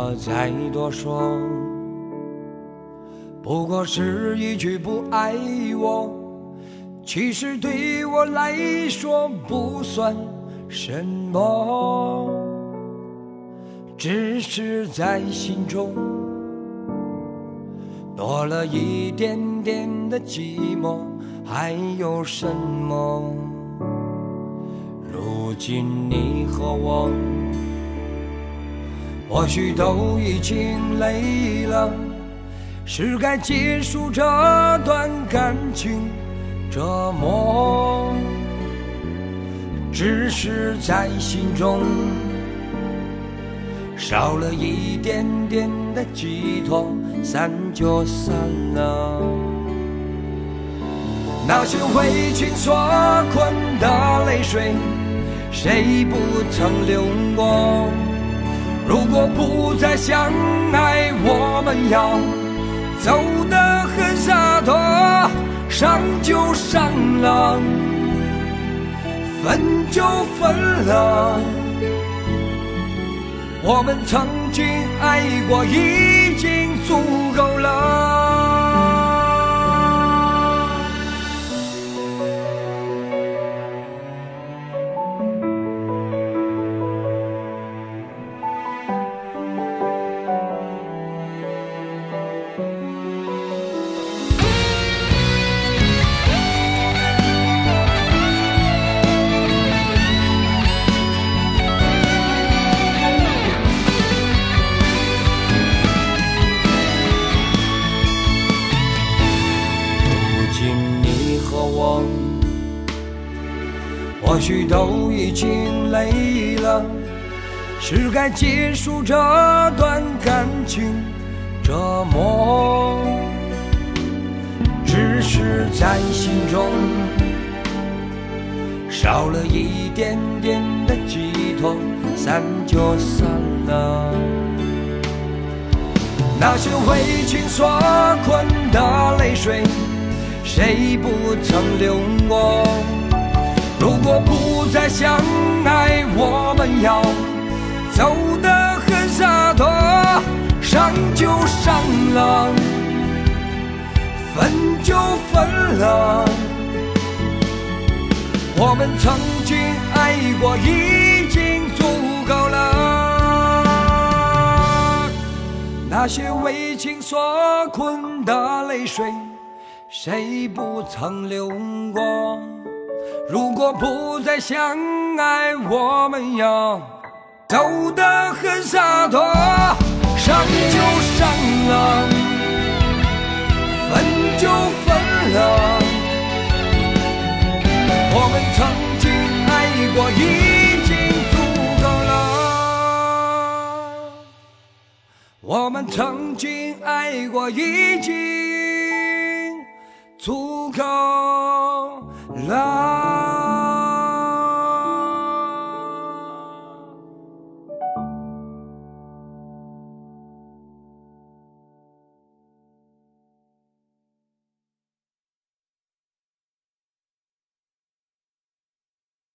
我再多说，不过是一句不爱我。其实对我来说不算什么，只是在心中多了一点点的寂寞，还有什么？如今你和我。或许都已经累了，是该结束这段感情折磨。只是在心中少了一点点的寄托，散就散了。那些为情所困的泪水，谁不曾流过？如果不再相爱，我们要走得很洒脱，伤就伤了，分就分了。我们曾经爱过，已经足够了。或许都已经累了，是该结束这段感情折磨。只是在心中少了一点点的寄托，散就散了。那些为情所困的泪水，谁不曾流过？如果不再相爱，我们要走得很洒脱，伤就伤了，分就分了。我们曾经爱过，已经足够了。那些为情所困的泪水，谁不曾流过？如果不再相爱，我们要走得很洒脱，伤就伤了，分就分了。我们曾经爱过，已经足够了。我们曾经爱过，已经足够来。